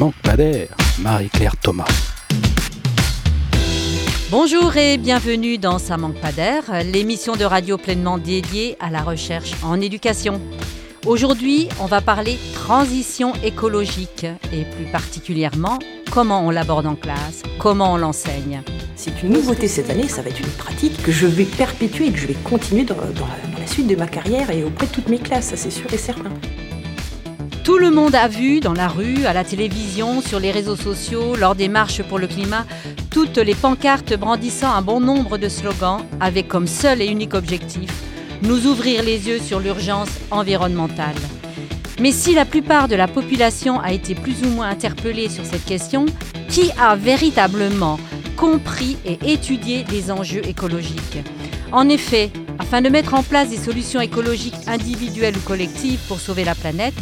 manque pas d'air, Marie-Claire Thomas. Bonjour et bienvenue dans Ça manque pas d'air, l'émission de radio pleinement dédiée à la recherche en éducation. Aujourd'hui, on va parler transition écologique et plus particulièrement comment on l'aborde en classe, comment on l'enseigne. C'est une nouveauté cette année, ça va être une pratique que je vais perpétuer et que je vais continuer dans, la, suite de ma carrière et auprès de toutes mes classes, ça c'est sûr et certain. Tout le monde a vu dans la rue, à la télévision, sur les réseaux sociaux, lors des marches pour le climat, toutes les pancartes brandissant un bon nombre de slogans avec comme seul et unique objectif nous ouvrir les yeux sur l'urgence environnementale. Mais si la plupart de la population a été plus ou moins interpellée sur cette question, qui a véritablement compris et étudié les enjeux écologiques? En effet, afin de mettre en place des solutions écologiques individuelles ou collectives pour sauver la planète,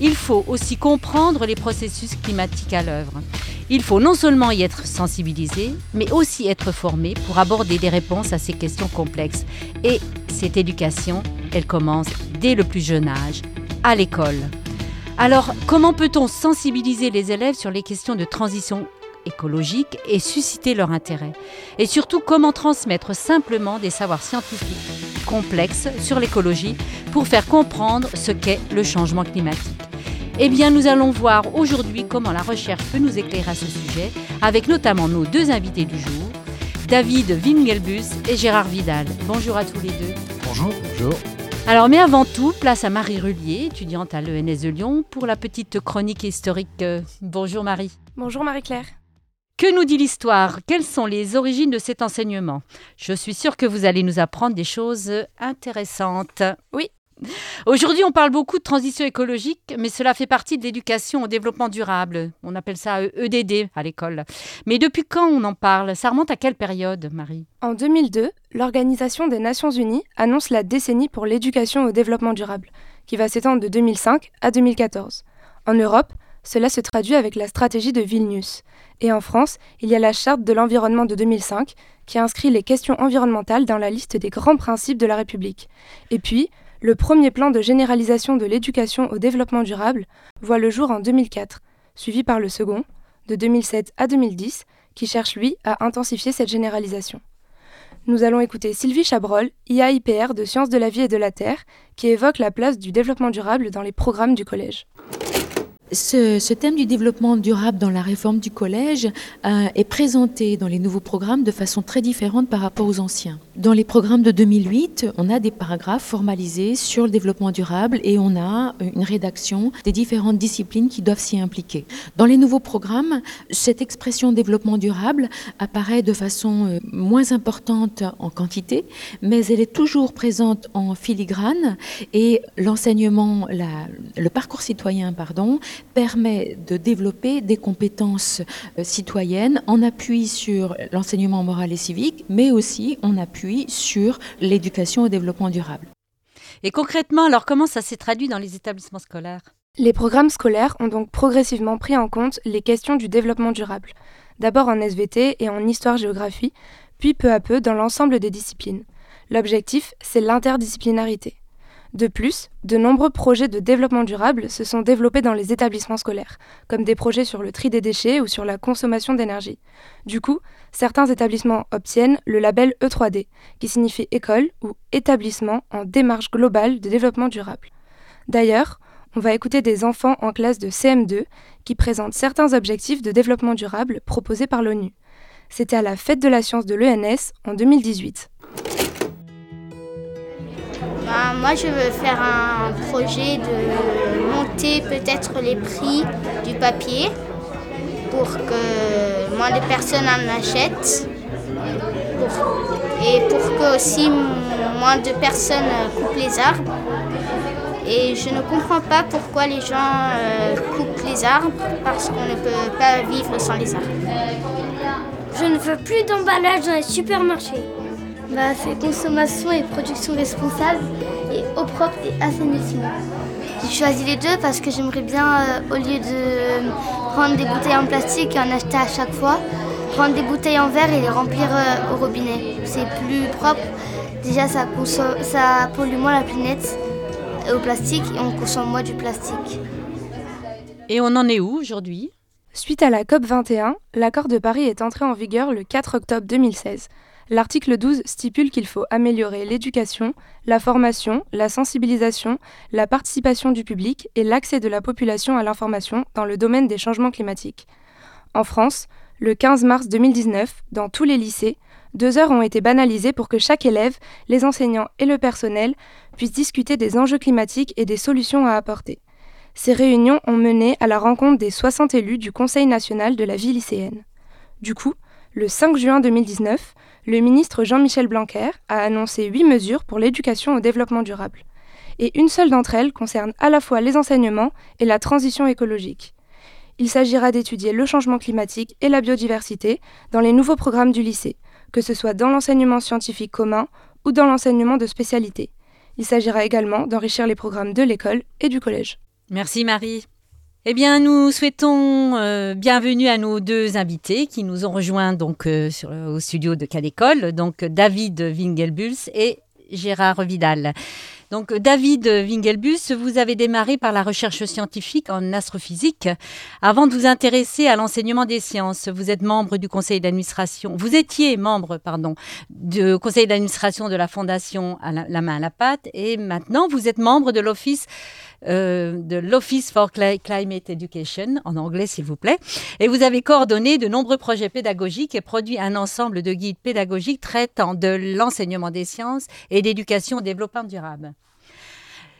il faut aussi comprendre les processus climatiques à l'œuvre. Il faut non seulement y être sensibilisé, mais aussi être formé pour aborder des réponses à ces questions complexes. Et cette éducation, elle commence dès le plus jeune âge, à l'école. Alors, comment peut-on sensibiliser les élèves sur les questions de transition écologique et susciter leur intérêt? Et surtout, comment transmettre simplement des savoirs scientifiques? Sur l'écologie pour faire comprendre ce qu'est le changement climatique eh bien, nous allons voir aujourd'hui comment la recherche peut nous éclairer à ce sujet, avec notamment nos deux invités du jour, David Wingelbus et Gérard Vidal. Bonjour à tous les deux. Bonjour. Bonjour. Alors, mais avant tout, place à Marie Rullier, étudiante à l'ENS de Lyon, pour la petite chronique historique. Bonjour Marie. Bonjour Marie-Claire. Que nous dit l'histoire? Quelles sont les origines de cet enseignement? Je suis sûre que vous allez nous apprendre des choses intéressantes. Oui, Aujourd'hui, on parle beaucoup de transition écologique, mais cela fait partie de l'éducation au développement durable. On appelle ça EDD à l'école. Mais depuis quand on en parle? Ça remonte à quelle période, Marie? En 2002, l'Organisation des Nations Unies annonce la décennie pour l'éducation au développement durable, qui va s'étendre de 2005 à 2014. En Europe, cela se traduit avec la stratégie de Vilnius. Et en France, il y a la Charte de l'environnement de 2005 qui inscrit les questions environnementales dans la liste des grands principes de la République. Et puis, le premier plan de généralisation de l'éducation au développement durable voit le jour en 2004, suivi par le second, de 2007 à 2010, qui cherche lui à intensifier cette généralisation. Nous allons écouter Sylvie Chabrol, IAIPR de Sciences de la vie et de la Terre, qui évoque la place du développement durable dans les programmes du collège. Ce, thème du développement durable dans la réforme du collège euh, est présenté dans les nouveaux programmes de façon très différente par rapport aux anciens. Dans les programmes de 2008, on a des paragraphes formalisés sur le développement durable et on a une rédaction des différentes disciplines qui doivent s'y impliquer. Dans les nouveaux programmes, cette expression développement durable apparaît de façon euh, moins importante en quantité, mais elle est toujours présente en filigrane et l'enseignement, le parcours citoyen, pardon, permet de développer des compétences euh, citoyennes en appui sur l'enseignement moral et civique, mais aussi en appui sur l'éducation au développement durable. Et concrètement, alors comment ça s'est traduit dans les établissements scolaires? Les programmes scolaires ont donc progressivement pris en compte les questions du développement durable, d'abord en SVT et en histoire-géographie, puis peu à peu dans l'ensemble des disciplines. L'objectif, c'est l'interdisciplinarité. De plus, de nombreux projets de développement durable se sont développés dans les établissements scolaires, comme des projets sur le tri des déchets ou sur la consommation d'énergie. Du coup, certains établissements obtiennent le label E3D, qui signifie école ou établissement en démarche globale de développement durable. D'ailleurs, on va écouter des enfants en classe de CM2 qui présentent certains objectifs de développement durable proposés par l'ONU. C'était à la fête de la science de l'ENS en 2018. Ben, moi, je veux faire un projet de monter peut-être les prix du papier pour que moins de personnes en achètent et pour que aussi moins de personnes coupent les arbres. Et je ne comprends pas pourquoi les gens euh, coupent les arbres parce qu'on ne peut pas vivre sans les arbres. Je ne veux plus d'emballage dans les supermarchés. Bah, c'est consommation et production responsable et eau propre et assainissement. J'ai choisi les deux parce que j'aimerais bien, euh, au lieu de prendre des bouteilles en plastique et en acheter à chaque fois, prendre des bouteilles en verre et les remplir euh, au robinet. C'est plus propre. Déjà, ça, ça pollue moins la planète au plastique et on consomme moins du plastique. Et on en est où aujourd'hui? Suite à la COP 21, l'accord de Paris est entré en vigueur le 4 octobre 2016. L'article 12 stipule qu'il faut améliorer l'éducation, la formation, la sensibilisation, la participation du public et l'accès de la population à l'information dans le domaine des changements climatiques. En France, le 15 mars 2019, dans tous les lycées, deux heures ont été banalisées pour que chaque élève, les enseignants et le personnel puissent discuter des enjeux climatiques et des solutions à apporter. Ces réunions ont mené à la rencontre des 60 élus du Conseil national de la vie lycéenne. Du coup, le 5 juin 2019, le ministre Jean-Michel Blanquer a annoncé huit mesures pour l'éducation au développement durable. Et une seule d'entre elles concerne à la fois les enseignements et la transition écologique. Il s'agira d'étudier le changement climatique et la biodiversité dans les nouveaux programmes du lycée, que ce soit dans l'enseignement scientifique commun ou dans l'enseignement de spécialité. Il s'agira également d'enrichir les programmes de l'école et du collège. Merci Marie. Eh bien, nous souhaitons euh, bienvenue à nos deux invités qui nous ont rejoints euh, au studio de Cadécole, donc David Wingelbuls et Gérard Vidal. Donc, David Wingelbus, vous avez démarré par la recherche scientifique en astrophysique avant de vous intéresser à l'enseignement des sciences. Vous êtes membre du conseil d'administration, vous étiez membre, pardon, du conseil d'administration de la fondation la, main à la pâte et maintenant vous êtes membre de l'office euh, de l'Office for Climate Education, en anglais s'il vous plaît, et vous avez coordonné de nombreux projets pédagogiques et produit un ensemble de guides pédagogiques traitant de l'enseignement des sciences et d'éducation au développement durable.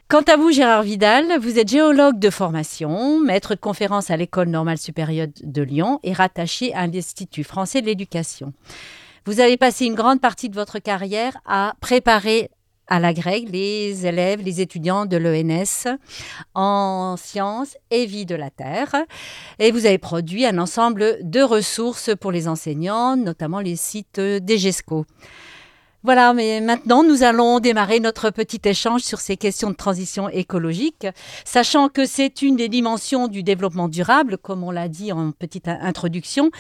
Quant à vous, Gérard Vidal, vous êtes géologue de formation, maître de conférence à l'École normale supérieure de Lyon et rattaché à l'Institut français de l'éducation. Vous avez passé une grande partie de votre carrière à préparer à la grecque les élèves, les étudiants de l'ENS en sciences et vie de la Terre. Et vous avez produit un ensemble de ressources pour les enseignants, notamment les sites d'EGESCO. Voilà, mais maintenant nous allons démarrer notre petit échange sur ces questions de transition écologique, sachant que c'est une des dimensions du développement durable, comme on l'a dit en petite introduction.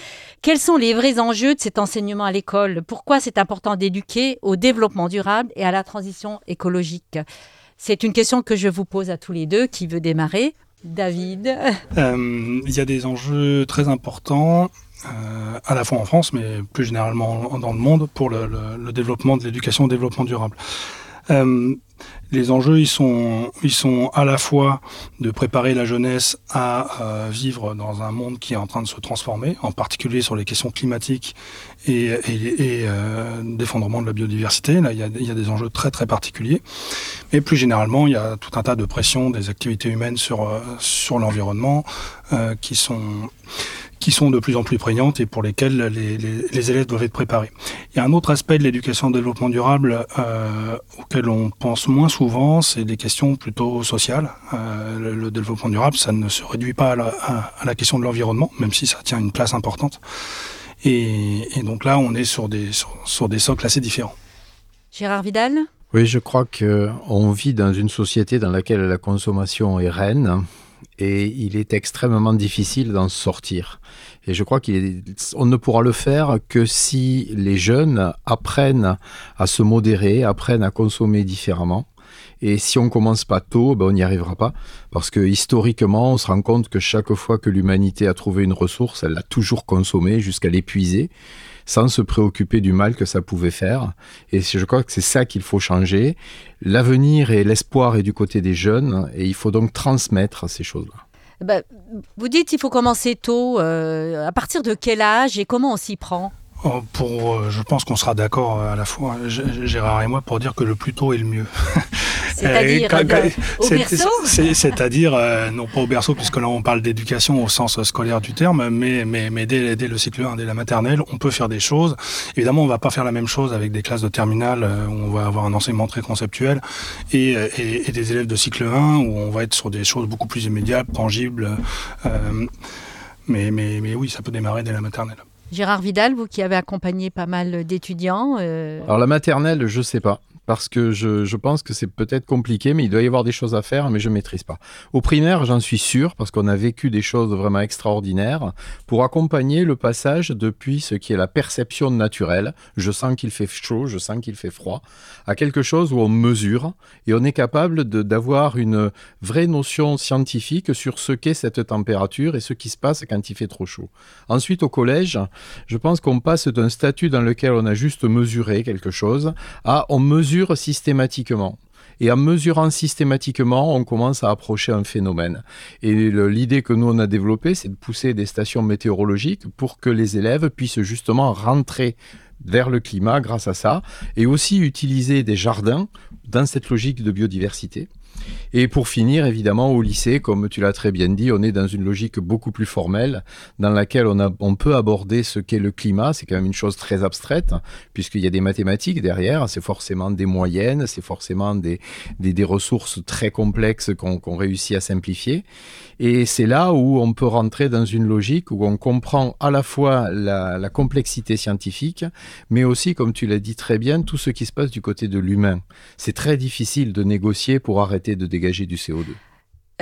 Quels sont les vrais enjeux de cet enseignement à l'école? Pourquoi c'est important d'éduquer au développement durable et à la transition écologique? C'est une question que je vous pose à tous les deux. Qui veut démarrer David euh, Il y a des enjeux très importants euh, à la fois en France, mais plus généralement dans le monde, pour le, développement de l'éducation au développement durable. Euh, les enjeux, ils sont, ils sont à la fois de préparer la jeunesse à euh, vivre dans un monde qui est en train de se transformer, en particulier sur les questions climatiques et, et, d'effondrement de la biodiversité. Là, il y, a, il y, a, des enjeux très très particuliers. Mais plus généralement, il y a tout un tas de pressions des activités humaines sur, sur l'environnement qui sont qui sont de plus en plus prégnantes et pour lesquelles les, les, les, élèves doivent être préparés. Il y a un autre aspect de l'éducation au développement durable euh, auquel on pense moins souvent, c'est des questions plutôt sociales. Euh, le, le, développement durable, ça ne se réduit pas à la, à, la question de l'environnement, même si ça tient une place importante. Et, et donc là, on est sur des, sur, sur des socles assez différents. Gérard Vidal? Oui, je crois qu'on vit dans une société dans laquelle la consommation est reine et il est extrêmement difficile d'en sortir. Et je crois qu'on ne pourra le faire que si les jeunes apprennent à se modérer, apprennent à consommer différemment. Et si on commence pas tôt, ben on n'y arrivera pas. Parce que historiquement, on se rend compte que chaque fois que l'humanité a trouvé une ressource, elle l'a toujours consommée jusqu'à l'épuiser sans se préoccuper du mal que ça pouvait faire. Et je crois que c'est ça qu'il faut changer. L'avenir et l'espoir est du côté des jeunes et il faut donc transmettre ces choses-là. Ben, vous dites qu'il faut commencer tôt. Euh, à partir de quel âge et comment on s'y prend? Oh, pour, euh, je pense qu'on sera d'accord à la fois, Gérard et moi, pour dire que le plus tôt est le mieux. C'est-à-dire euh, au berceau C'est-à-dire, euh, non pas au berceau, puisque là on parle d'éducation au sens scolaire du terme, mais, mais, mais dès, dès, le cycle 1, dès la maternelle, on peut faire des choses. Évidemment, on va pas faire la même chose avec des classes de terminale euh, où on va avoir un enseignement très conceptuel et, et, et, des élèves de cycle 1 où on va être sur des choses beaucoup plus immédiates, tangibles. Euh, mais, mais, mais oui, ça peut démarrer dès la maternelle. Gérard Vidal, vous qui avez accompagné pas mal d'étudiants. Euh... Alors la maternelle, je sais pas parce que je, pense que c'est peut-être compliqué, mais il doit y avoir des choses à faire, mais je ne maîtrise pas. Au primaire, j'en suis sûr, parce qu'on a vécu des choses vraiment extraordinaires, pour accompagner le passage depuis ce qui est la perception naturelle, je sens qu'il fait chaud, je sens qu'il fait froid, à quelque chose où on mesure et on est capable d'avoir une vraie notion scientifique sur ce qu'est cette température et ce qui se passe quand il fait trop chaud. Ensuite, au collège, je pense qu'on passe d'un statut dans lequel on a juste mesuré quelque chose à on mesure systématiquement. Et en mesurant systématiquement, on commence à approcher un phénomène. Et l'idée que nous, on a développée, c'est de pousser des stations météorologiques pour que les élèves puissent justement rentrer vers le climat grâce à ça, et aussi utiliser des jardins dans cette logique de biodiversité. Et pour finir, évidemment, au lycée, comme tu l'as très bien dit, on est dans une logique beaucoup plus formelle, dans laquelle on, a, on peut aborder ce qu'est le climat. C'est quand même une chose très abstraite, puisqu'il y a des mathématiques derrière. C'est forcément des moyennes, c'est forcément des, des, ressources très complexes qu'on réussit à simplifier. Et c'est là où on peut rentrer dans une logique où on comprend à la fois la complexité scientifique, mais aussi, comme tu l'as dit très bien, tout ce qui se passe du côté de l'humain. C'est très difficile de négocier pour arrêter de dégager du CO2.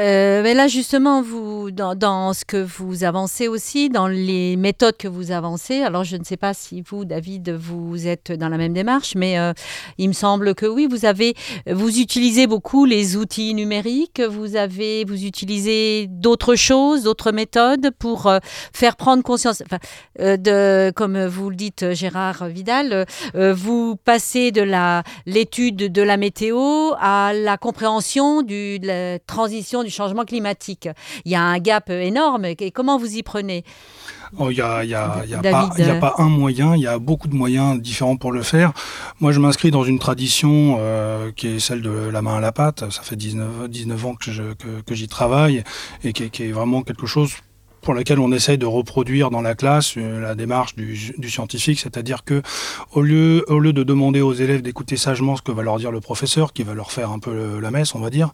Euh, mais là, justement, vous, dans, ce que vous avancez aussi, dans les méthodes que vous avancez, alors je ne sais pas si vous, David, vous êtes dans la même démarche, mais euh, il me semble que oui, vous avez, vous utilisez beaucoup les outils numériques, vous avez, vous utilisez d'autres choses, d'autres méthodes pour euh, faire prendre conscience, de, comme vous le dites, Gérard Vidal, vous passez de l'étude de la météo à la compréhension du, de la transition du changement climatique. Il y a un gap énorme. Et comment vous y prenez? Oh, il n'y a, y a, y a, pas, y a pas un moyen, il y a beaucoup de moyens différents pour le faire. Moi, je m'inscris dans une tradition euh, qui est celle de la main à la pâte. Ça fait 19, 19 ans que, je, que, que j'y travaille et qui, qui est vraiment quelque chose pour laquelle on essaye de reproduire dans la classe euh, la démarche du, du scientifique, c'est-à-dire que au lieu, au lieu de demander aux élèves d'écouter sagement ce que va leur dire le professeur, qui va leur faire un peu la messe, on va dire,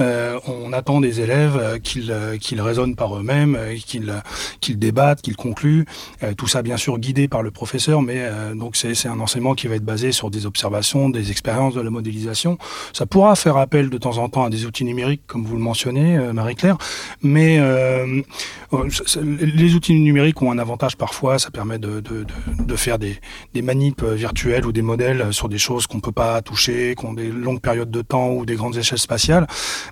euh, on attend des élèves euh, qu'ils euh, qu'ils raisonnent par eux-mêmes, qu'ils qu'ils débattent, qu'ils concluent, euh, tout ça bien sûr guidé par le professeur, mais euh, donc c'est un enseignement qui va être basé sur des observations, des expériences, de la modélisation. Ça pourra faire appel de temps en temps à des outils numériques, comme vous le mentionnez, Marie-Claire, mais les outils numériques ont un avantage parfois, ça permet de, faire des, des manips virtuelles ou des modèles sur des choses qu'on peut pas toucher, qui ont des longues périodes de temps ou des grandes échelles spatiales.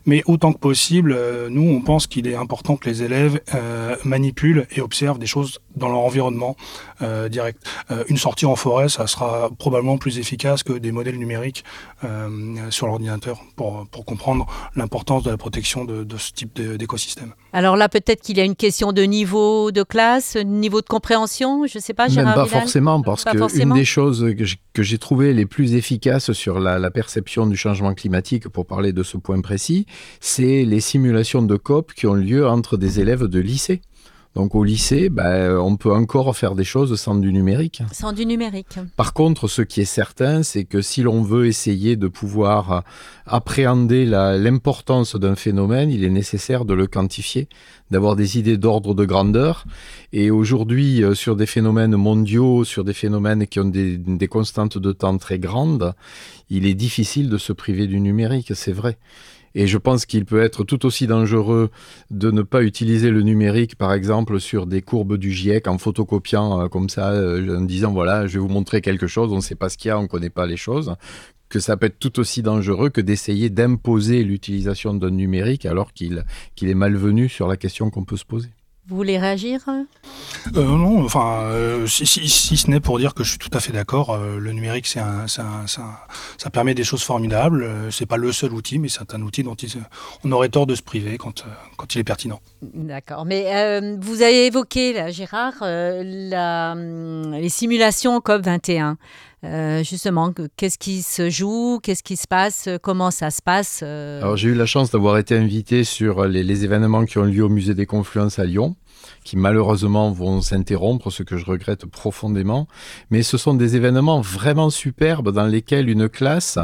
Mais autant que possible, nous, on pense qu'il est important que les élèves euh, manipulent et observent des choses dans leur environnement euh, direct. Euh, une sortie en forêt, ça sera probablement plus efficace que des modèles numériques euh, sur l'ordinateur pour, comprendre l'importance de la protection de, de ce type d'écosystème. Alors là, peut-être qu'il y a une question de niveau de classe, niveau de compréhension, je ne sais pas, Gérard Même pas Vidal forcément, parce qu'une des choses que j'ai trouvées les plus efficaces sur la, la, perception du changement climatique, pour parler de ce point précis, c'est les simulations de COP qui ont lieu entre des élèves de lycée. Donc au lycée, ben, on peut encore faire des choses sans du numérique. Sans du numérique. Par contre, ce qui est certain, c'est que si l'on veut essayer de pouvoir appréhender l'importance d'un phénomène, il est nécessaire de le quantifier, d'avoir des idées d'ordre de grandeur. Et aujourd'hui, sur des phénomènes mondiaux, sur des phénomènes qui ont des, des constantes de temps très grandes, il est difficile de se priver du numérique, c'est vrai. Et je pense qu'il peut être tout aussi dangereux de ne pas utiliser le numérique, par exemple, sur des courbes du GIEC en photocopiant euh, comme ça, euh, en disant voilà, je vais vous montrer quelque chose, on ne sait pas ce qu'il y a, on ne connaît pas les choses que ça peut être tout aussi dangereux que d'essayer d'imposer l'utilisation d'un numérique alors qu'il qu est malvenu sur la question qu'on peut se poser. Vous voulez réagir euh, Non, enfin, euh, si, si, si, ce n'est pour dire que je suis tout à fait d'accord. Euh, le numérique, c'est un, un, un, ça permet des choses formidables. C'est pas le seul outil, mais c'est un outil dont il, on aurait tort de se priver quand, quand il est pertinent. D'accord. Mais euh, vous avez évoqué, là, Gérard, euh, la, les simulations COP21. Euh, justement, qu'est-ce qui se joue, qu'est-ce qui se passe, comment ça se passe euh... Alors j'ai eu la chance d'avoir été invité sur les, les, événements qui ont lieu au musée des Confluences à Lyon, qui malheureusement vont s'interrompre, ce que je regrette profondément. Mais ce sont des événements vraiment superbes dans lesquels une classe,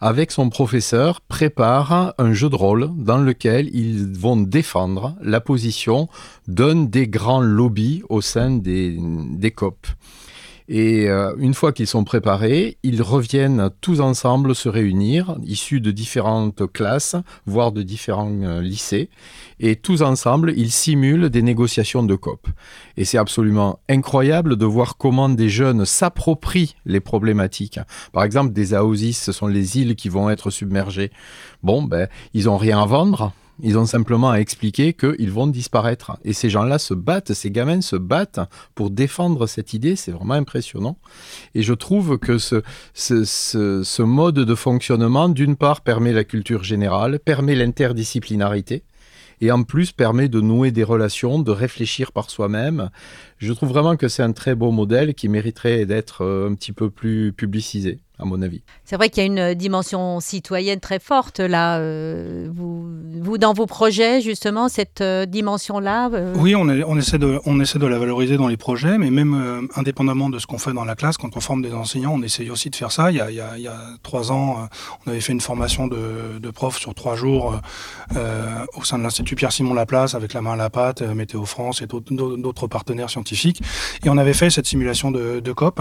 avec son professeur, prépare un jeu de rôle dans lequel ils vont défendre la position d'un des grands lobbies au sein des, des COP. Et euh, une fois qu'ils sont préparés, ils reviennent tous ensemble se réunir, issus de différentes classes, voire de différents euh, lycées. Et tous ensemble, ils simulent des négociations de COP. Et c'est absolument incroyable de voir comment des jeunes s'approprient les problématiques. Par exemple, des AOSIS, ce sont les îles qui vont être submergées. Bon, ben, ils n'ont rien à vendre ils ont simplement à expliquer qu'ils vont disparaître. Et ces gens-là se battent, ces gamins se battent pour défendre cette idée. C'est vraiment impressionnant. Et je trouve que ce, ce, mode de fonctionnement, d'une part, permet la culture générale, permet l'interdisciplinarité et en plus permet de nouer des relations, de réfléchir par soi-même. Je trouve vraiment que c'est un très beau modèle qui mériterait d'être euh, un petit peu plus publicisé à mon avis. C'est vrai qu'il y a une euh, dimension citoyenne très forte là. Euh, vous, vous, dans vos projets, justement, cette euh, dimension-là Oui, on, on, essaie de, on essaie de la valoriser dans les projets, mais même indépendamment de ce qu'on fait dans la classe, quand on forme des enseignants, on essaye aussi de faire ça. Il y a, il y a, il y a trois ans, on avait fait une formation de, de prof sur trois jours au sein de l'Institut Pierre-Simon Laplace avec la main à la pâte, Météo France et d'autres partenaires scientifiques. Et on avait fait cette simulation de, de COP.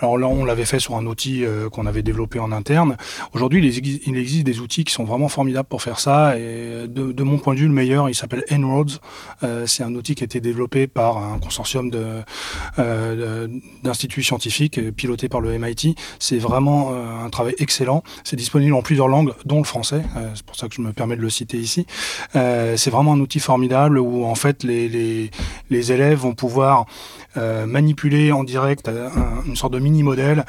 Alors là, on l'avait fait sur un outil qu'on avait développé en interne. Aujourd'hui, il, existe des outils qui sont vraiment formidables pour faire ça. Et de, mon point de vue, le meilleur, il s'appelle En-ROADS. Euh, c'est un outil qui a été développé par un consortium euh, d'instituts scientifiques piloté par le MIT. C'est vraiment euh, un travail excellent. C'est disponible en plusieurs langues, dont le français. c'est pour ça que je me permets de le citer ici. c'est vraiment un outil formidable où en fait les élèves vont pouvoir manipuler en direct une sorte de mini modèle.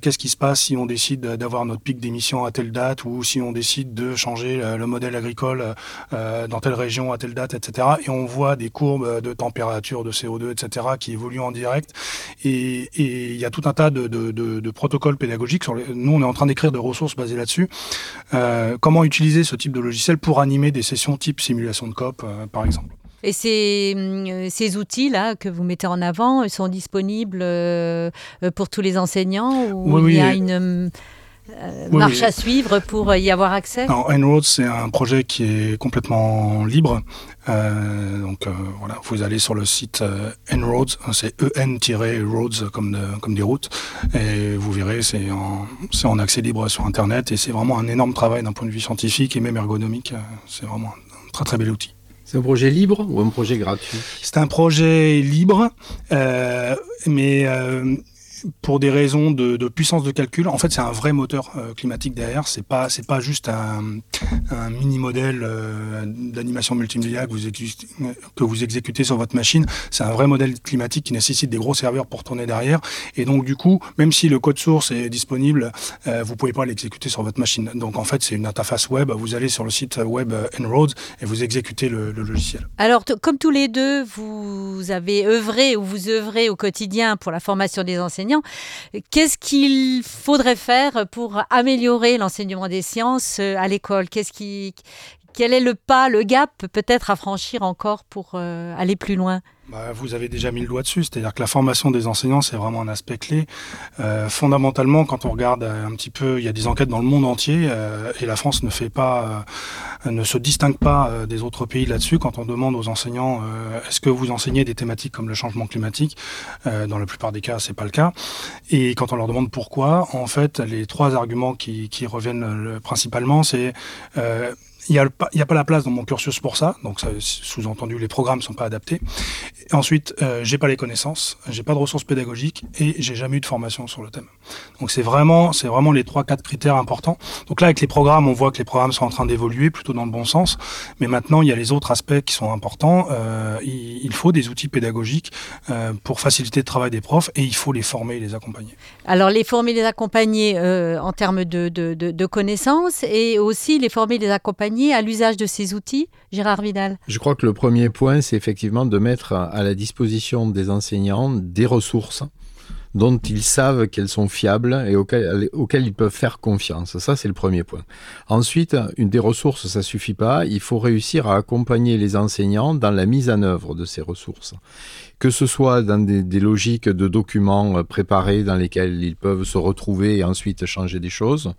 Qu'est-ce qui se passe? Si on décide d'avoir notre pic d'émission à telle date ou si on décide de changer le modèle agricole euh, dans telle région à telle date, etc. Et on voit des courbes de température, de CO2, etc. qui évoluent en direct. Et il y a tout un tas de, protocoles pédagogiques. Nous, on est en train d'écrire des ressources basées là-dessus. Euh, comment utiliser ce type de logiciel pour animer des sessions type simulation de COP, euh, par exemple? Et ces, euh, ces outils-là que vous mettez en avant sont disponibles euh, pour tous les enseignants ou il y a une euh, marche à suivre pour y avoir accès? En-Roads, c'est un projet qui est complètement libre. donc voilà, vous allez sur le site En-Roads, c'est en-roads comme, comme des routes, et vous verrez, c'est en, en accès libre sur Internet, et c'est vraiment un énorme travail d'un point de vue scientifique et même ergonomique. C'est vraiment un très très bel outil. C'est un projet libre ou un projet gratuit? C'est un projet libre, euh, mais euh, pour des raisons de, puissance de calcul. En fait, c'est un vrai moteur euh, climatique derrière. C'est pas c'est pas juste un, mini modèle euh, d'animation multimédia que vous, exécutez sur votre machine. C'est un vrai modèle climatique qui nécessite des gros serveurs pour tourner derrière. Et donc du coup, même si le code source est disponible, euh, vous pouvez pas l'exécuter sur votre machine. Donc en fait, c'est une interface web. Vous allez sur le site web En-ROADS et vous exécutez le logiciel. Alors, comme tous les deux, vous avez œuvré ou vous œuvrez au quotidien pour la formation des enseignants. Qu'est-ce qu'il faudrait faire pour améliorer l'enseignement des sciences euh, à l'école? Qu'est-ce Quel est le pas, le gap peut-être à franchir encore pour euh, aller plus loin? Bah, vous avez déjà mis le doigt dessus, c'est-à-dire que la formation des enseignants, c'est vraiment un aspect clé. Euh, fondamentalement, quand on regarde un petit peu, il y a des enquêtes dans le monde entier, euh, et la France ne fait pas, euh, ne se distingue pas euh, des autres pays là-dessus. Quand on demande aux enseignants, euh, est-ce que vous enseignez des thématiques comme le changement climatique Dans la plupart des cas, c'est pas le cas. Et quand on leur demande pourquoi, en fait, les trois arguments qui reviennent principalement, c'est il n'y a, a, pas la place dans mon cursus pour ça, donc sous-entendu les programmes ne sont pas adaptés. Ensuite, euh, j'ai pas les connaissances, j'ai pas de ressources pédagogiques et j'ai jamais eu de formation sur le thème. Donc c'est vraiment, c'est vraiment les trois quatre critères importants. Donc là, avec les programmes, on voit que les programmes sont en train d'évoluer plutôt dans le bon sens, mais maintenant il y a les autres aspects qui sont importants. Euh, il, faut des outils pédagogiques euh, pour faciliter le travail des profs et il faut les former et les accompagner. Alors les former, les accompagner euh, en termes de, de, de, de connaissances et aussi les former, les accompagner à l'usage de ces outils Gérard Vidal? Je crois que le premier point, c'est effectivement de mettre à la disposition des enseignants des ressources dont ils savent qu'elles sont fiables et auxquelles, ils peuvent faire confiance. Ça, c'est le premier point. Ensuite, une des ressources, ça suffit pas. Il faut réussir à accompagner les enseignants dans la mise en œuvre de ces ressources. Que ce soit dans des, des logiques de documents préparés dans lesquels ils peuvent se retrouver et ensuite changer des choses,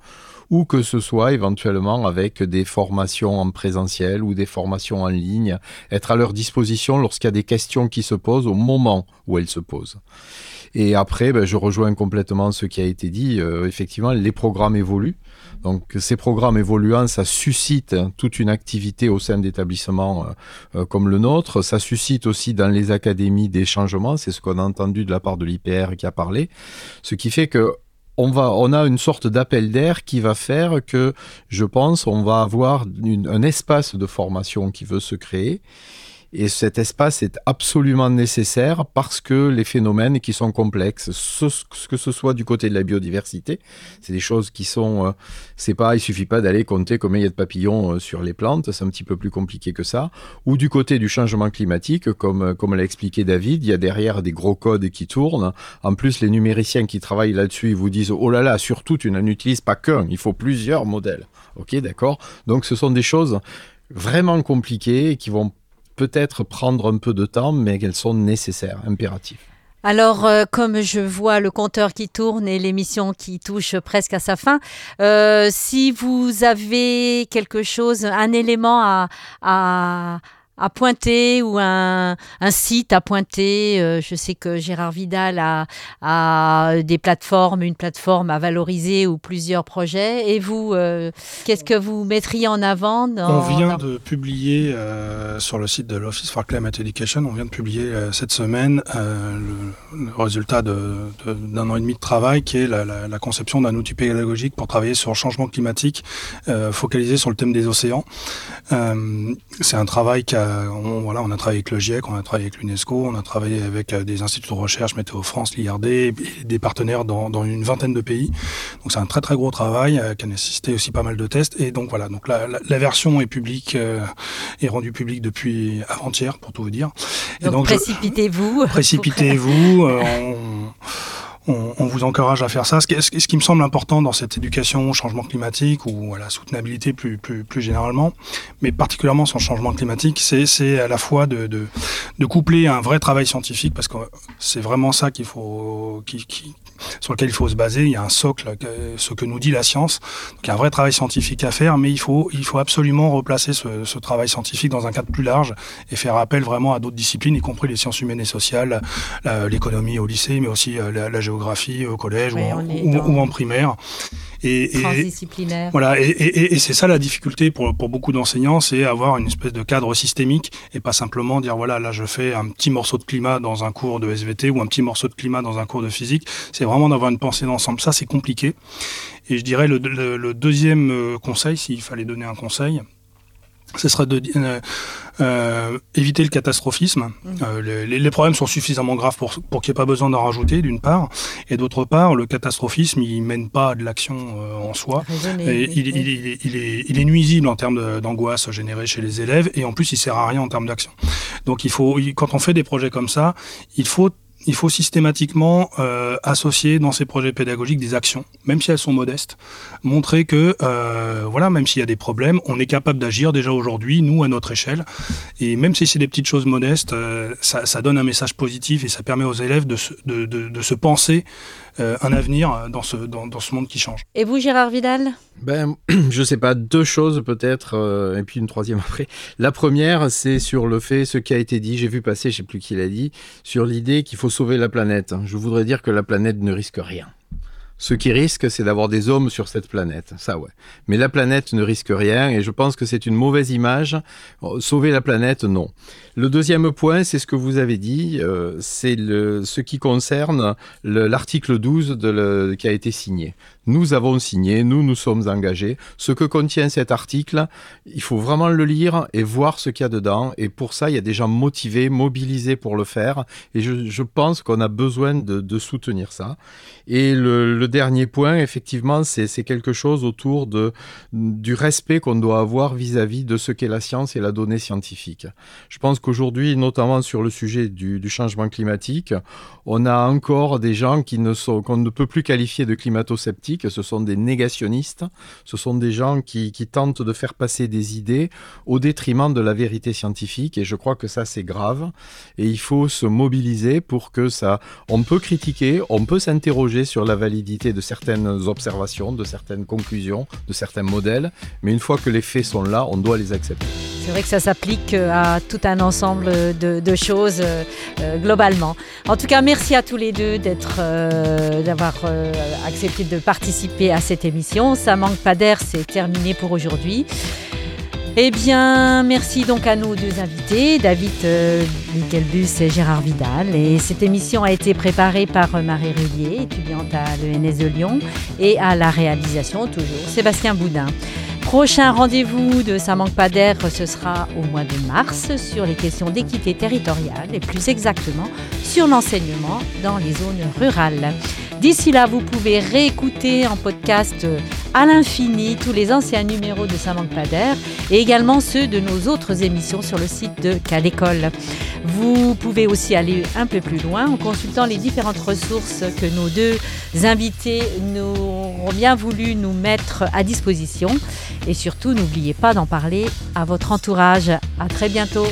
ou que ce soit éventuellement avec des formations en présentiel ou des formations en ligne, être à leur disposition lorsqu'il y a des questions qui se posent au moment où elles se posent. Et après, ben, je rejoins complètement ce qui a été dit. effectivement, les programmes évoluent. Donc ces programmes évoluant, ça suscite toute une activité au sein d'établissements comme le nôtre. Ça suscite aussi dans les académies des changements. C'est ce qu'on a entendu de la part de l'IPR qui a parlé. Ce qui fait que on, va, on a une sorte d'appel d'air qui va faire que, je pense, on va avoir un espace de formation qui veut se créer et cet espace est absolument nécessaire parce que les phénomènes qui sont complexes, ce, que ce soit du côté de la biodiversité, c'est des choses qui sont, euh, c'est pas, il suffit pas d'aller compter combien il y a de papillons euh, sur les plantes, c'est un petit peu plus compliqué que ça. Ou du côté du changement climatique, comme euh, comme l'a expliqué David, il y a derrière des gros codes qui tournent. En plus, les numériciens qui travaillent là-dessus, ils vous disent oh là là, surtout tu n'en utilises pas qu'un, il faut plusieurs modèles. Ok, d'accord. Donc ce sont des choses vraiment compliquées qui vont peut-être prendre un peu de temps, mais qu'elles sont nécessaires, impératives. Alors, euh, comme je vois le compteur qui tourne et l'émission qui touche presque à sa fin, euh, si vous avez quelque chose, un élément à, à pointer ou un, site à pointer. Euh, je sais que Gérard Vidal a, des plateformes, une plateforme à valoriser ou plusieurs projets. Et vous, euh, qu'est-ce que vous mettriez en avant On vient de publier euh, sur le site de l'Office for Climate Education, on vient de publier cette semaine le, résultat d'un an et demi de travail qui est la, la, la conception d'un outil pédagogique pour travailler sur le changement climatique focalisé sur le thème des océans. C'est un travail qui a on, voilà, on a travaillé avec le GIEC, on a travaillé avec l'UNESCO, on a travaillé avec euh, des instituts de recherche, Météo France, l'IRD, et des partenaires dans, une vingtaine de pays. Donc c'est un très très gros travail euh, qui a nécessité aussi pas mal de tests. Et donc voilà, donc la, version est publique, euh, est rendue publique depuis avant-hier, pour tout vous dire. Donc, précipitez-vous. Précipitez-vous on, vous encourage à faire ça. Ce qui, ce qui, me semble important dans cette éducation au changement climatique ou à la soutenabilité plus, plus, plus généralement, mais particulièrement sur le changement climatique, c'est à la fois de, de, de, coupler un vrai travail scientifique, parce que c'est vraiment ça qu'il faut, qui, qui, sur lequel il faut se baser. Il y a un socle, ce que nous dit la science. Donc, il y a un vrai travail scientifique à faire, mais il faut, il faut absolument replacer ce, ce travail scientifique dans un cadre plus large et faire appel vraiment à d'autres disciplines, y compris les sciences humaines et sociales, l'économie au lycée, mais aussi euh, la, la géographie au collège ou, en, primaire. Et, Transdisciplinaire. Voilà, et, c'est ça la difficulté pour, pour beaucoup d'enseignants, c'est avoir une espèce de cadre systémique et pas simplement dire voilà, là je fais un petit morceau de climat dans un cours de SVT ou un petit morceau de climat dans un cours de physique. C'est vraiment d'avoir une pensée d'ensemble. Ça, c'est compliqué. Et je dirais le, le deuxième euh, conseil, s'il fallait donner un conseil, ce serait de euh, euh, éviter le catastrophisme. Mmh. Euh, les, les, problèmes sont suffisamment graves pour, pour qu'il n'y ait pas besoin d'en rajouter, d'une part, et d'autre part, le catastrophisme, il mène pas à de l'action euh, en soi. Et il, il, il, il, est, il est nuisible en termes d'angoisse générée chez les élèves, et en plus, il sert à rien en termes d'action. Donc, il faut, quand on fait des projets comme ça, il faut il faut systématiquement euh, associer dans ces projets pédagogiques des actions, même si elles sont modestes, montrer que euh, voilà, même s'il y a des problèmes, on est capable d'agir déjà aujourd'hui, nous à notre échelle, et même si c'est des petites choses modestes, euh, ça, donne un message positif et ça permet aux élèves de se, de, se penser un avenir dans ce, dans, dans, ce monde qui change. Et vous, Gérard Vidal? Ben, je sais pas, deux choses peut-être, euh, et puis une troisième après. La première, c'est sur le fait, ce qui a été dit, j'ai vu passer, je sais plus qui l'a dit, sur l'idée qu'il faut sauver la planète. Je voudrais dire que la planète ne risque rien. Ce qui risque, c'est d'avoir des hommes sur cette planète. Ça, ouais. Mais la planète ne risque rien et je pense que c'est une mauvaise image. Sauver la planète, non. Le deuxième point, c'est ce que vous avez dit, euh, c'est ce qui concerne l'article 12 de le, qui a été signé. Nous avons signé, nous nous sommes engagés. Ce que contient cet article, il faut vraiment le lire et voir ce qu'il y a dedans. Et pour ça, il y a des gens motivés, mobilisés pour le faire. Et je, pense qu'on a besoin de, soutenir ça. Et le, dernier point, effectivement, c'est quelque chose autour de, du respect qu'on doit avoir vis-à-vis -vis de ce qu'est la science et la donnée scientifique. Je pense qu'aujourd'hui, notamment sur le sujet du, changement climatique, on a encore des gens qui ne qu'on ne peut plus qualifier de climato-sceptiques ce sont des négationnistes, ce sont des gens qui, qui, tentent de faire passer des idées au détriment de la vérité scientifique, et je crois que ça c'est grave, et il faut se mobiliser pour que ça... On peut critiquer, on peut s'interroger sur la validité de certaines observations, de certaines conclusions, de certains modèles, mais une fois que les faits sont là, on doit les accepter. C'est vrai que ça s'applique à tout un ensemble de, choses globalement. En tout cas, merci à tous les deux d'être, d'avoir accepté de participer à cette émission. Ça manque pas d'air, c'est terminé pour aujourd'hui. Eh bien, merci donc à nos deux invités, David euh, et Gérard Vidal. Et cette émission a été préparée par euh, Marie Rullier, étudiante à l'ENS de Lyon, et à la réalisation, toujours, Sébastien Boudin. Prochain rendez-vous de Ça manque pas d'air, ce sera au mois de mars sur les questions d'équité territoriale et plus exactement sur l'enseignement dans les zones rurales. D'ici là, vous pouvez réécouter en podcast à l'infini tous les anciens numéros de pas d'air et également ceux de nos autres émissions sur le site de Calécole. Vous pouvez aussi aller un peu plus loin en consultant les différentes ressources que nos deux invités nous ont bien voulu nous mettre à disposition. Et surtout, n'oubliez pas d'en parler à votre entourage. À très bientôt.